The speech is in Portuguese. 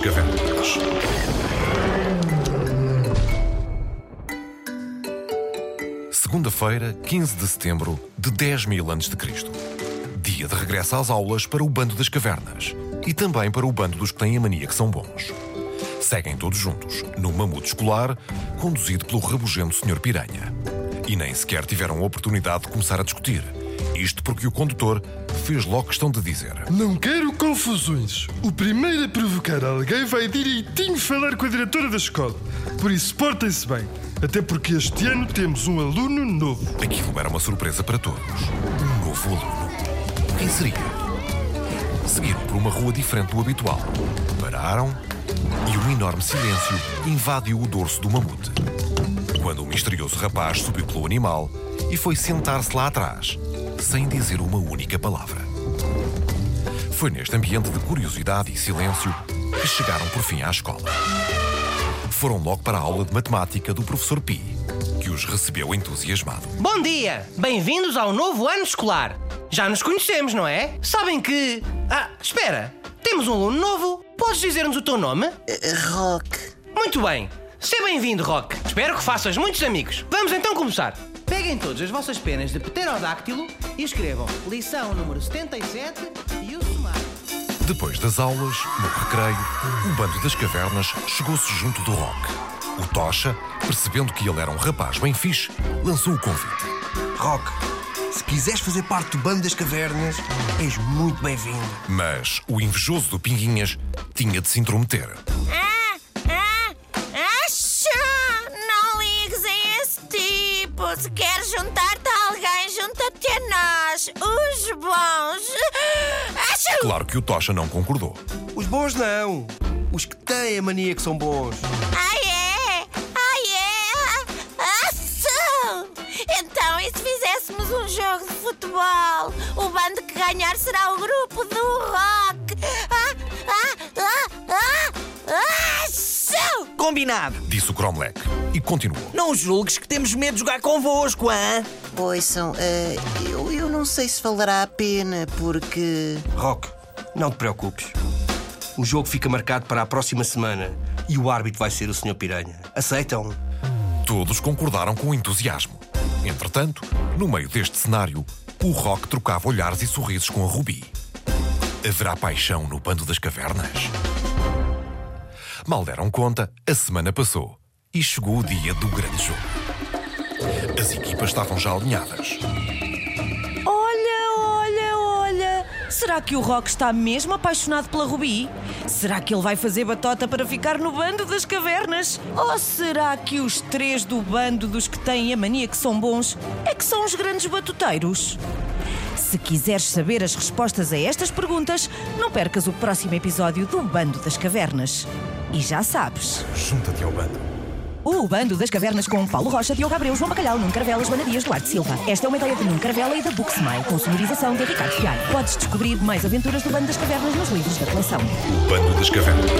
das. Segunda-feira, 15 de setembro de 10 mil anos de Cristo. Dia de regresso às aulas para o bando das cavernas e também para o bando dos que têm a mania que são bons. Seguem todos juntos, no mamute escolar, conduzido pelo rabugento Sr. Piranha. E nem sequer tiveram a oportunidade de começar a discutir. Isto porque o condutor fez logo questão de dizer: Não quero confusões. O primeiro a provocar alguém vai direitinho falar com a diretora da escola. Por isso, portem-se bem. Até porque este ano temos um aluno novo. Aquilo era uma surpresa para todos. Um novo aluno. Quem seria? Seguiram por uma rua diferente do habitual. Pararam e um enorme silêncio invadiu o dorso do mamute. Quando o misterioso rapaz subiu pelo animal e foi sentar-se lá atrás, sem dizer uma única palavra. Foi neste ambiente de curiosidade e silêncio que chegaram por fim à escola. Foram logo para a aula de matemática do professor Pi, que os recebeu entusiasmado. Bom dia! Bem-vindos ao novo ano escolar. Já nos conhecemos, não é? Sabem que. Ah, espera! Temos um aluno novo. Podes dizer-nos o teu nome? Rock. Muito bem. Seja bem-vindo, Rock. Espero que faças muitos amigos. Vamos então começar. Peguem todas as vossas penas de pterodáctilo e escrevam lição número 77 e o sumário. Depois das aulas, no recreio, o bando das cavernas chegou-se junto do Rock. O Tocha, percebendo que ele era um rapaz bem fixe, lançou o convite. Rock, se quiseres fazer parte do bando das cavernas, és muito bem-vindo. Mas o invejoso do Pinguinhas tinha de se intrometer. Ah, ah, Se queres juntar-te a alguém, junta-te a nós, os bons. Acha! Claro que o Tocha não concordou. Os bons não. Os que têm a mania que são bons. Ah, é? Ah, é? Acha! Então, e se fizéssemos um jogo de futebol? O bando que ganhar será o grupo do rock. Combinado. Disse o Cromlech e continuou. Não julgues que temos medo de jogar convosco, hã? Ouçam, eh, eu, eu não sei se valerá a pena, porque. Rock, não te preocupes. O jogo fica marcado para a próxima semana e o árbitro vai ser o Sr. Piranha. Aceitam? Todos concordaram com entusiasmo. Entretanto, no meio deste cenário, o Rock trocava olhares e sorrisos com a Rubi. Haverá paixão no bando das cavernas? Mal deram conta, a semana passou e chegou o dia do grande jogo. As equipas estavam já alinhadas. Olha, olha, olha! Será que o Rock está mesmo apaixonado pela Rubi? Será que ele vai fazer batota para ficar no bando das cavernas? Ou será que os três do bando dos que têm a mania que são bons é que são os grandes batuteiros? Se quiseres saber as respostas a estas perguntas, não percas o próximo episódio do Bando das Cavernas. E já sabes, Junta-te ao bando. o Bando das Cavernas com Paulo Rocha, Diogo Abreu, João Bacalhau, Nuno Carvela, Joana Dias, Duarte Silva. Esta é uma ideia de Nuno Carvela e da Booksmile, com sonorização de Ricardo Fialho. Podes descobrir mais aventuras do Bando das Cavernas nos livros da coleção. O bando das cavernas.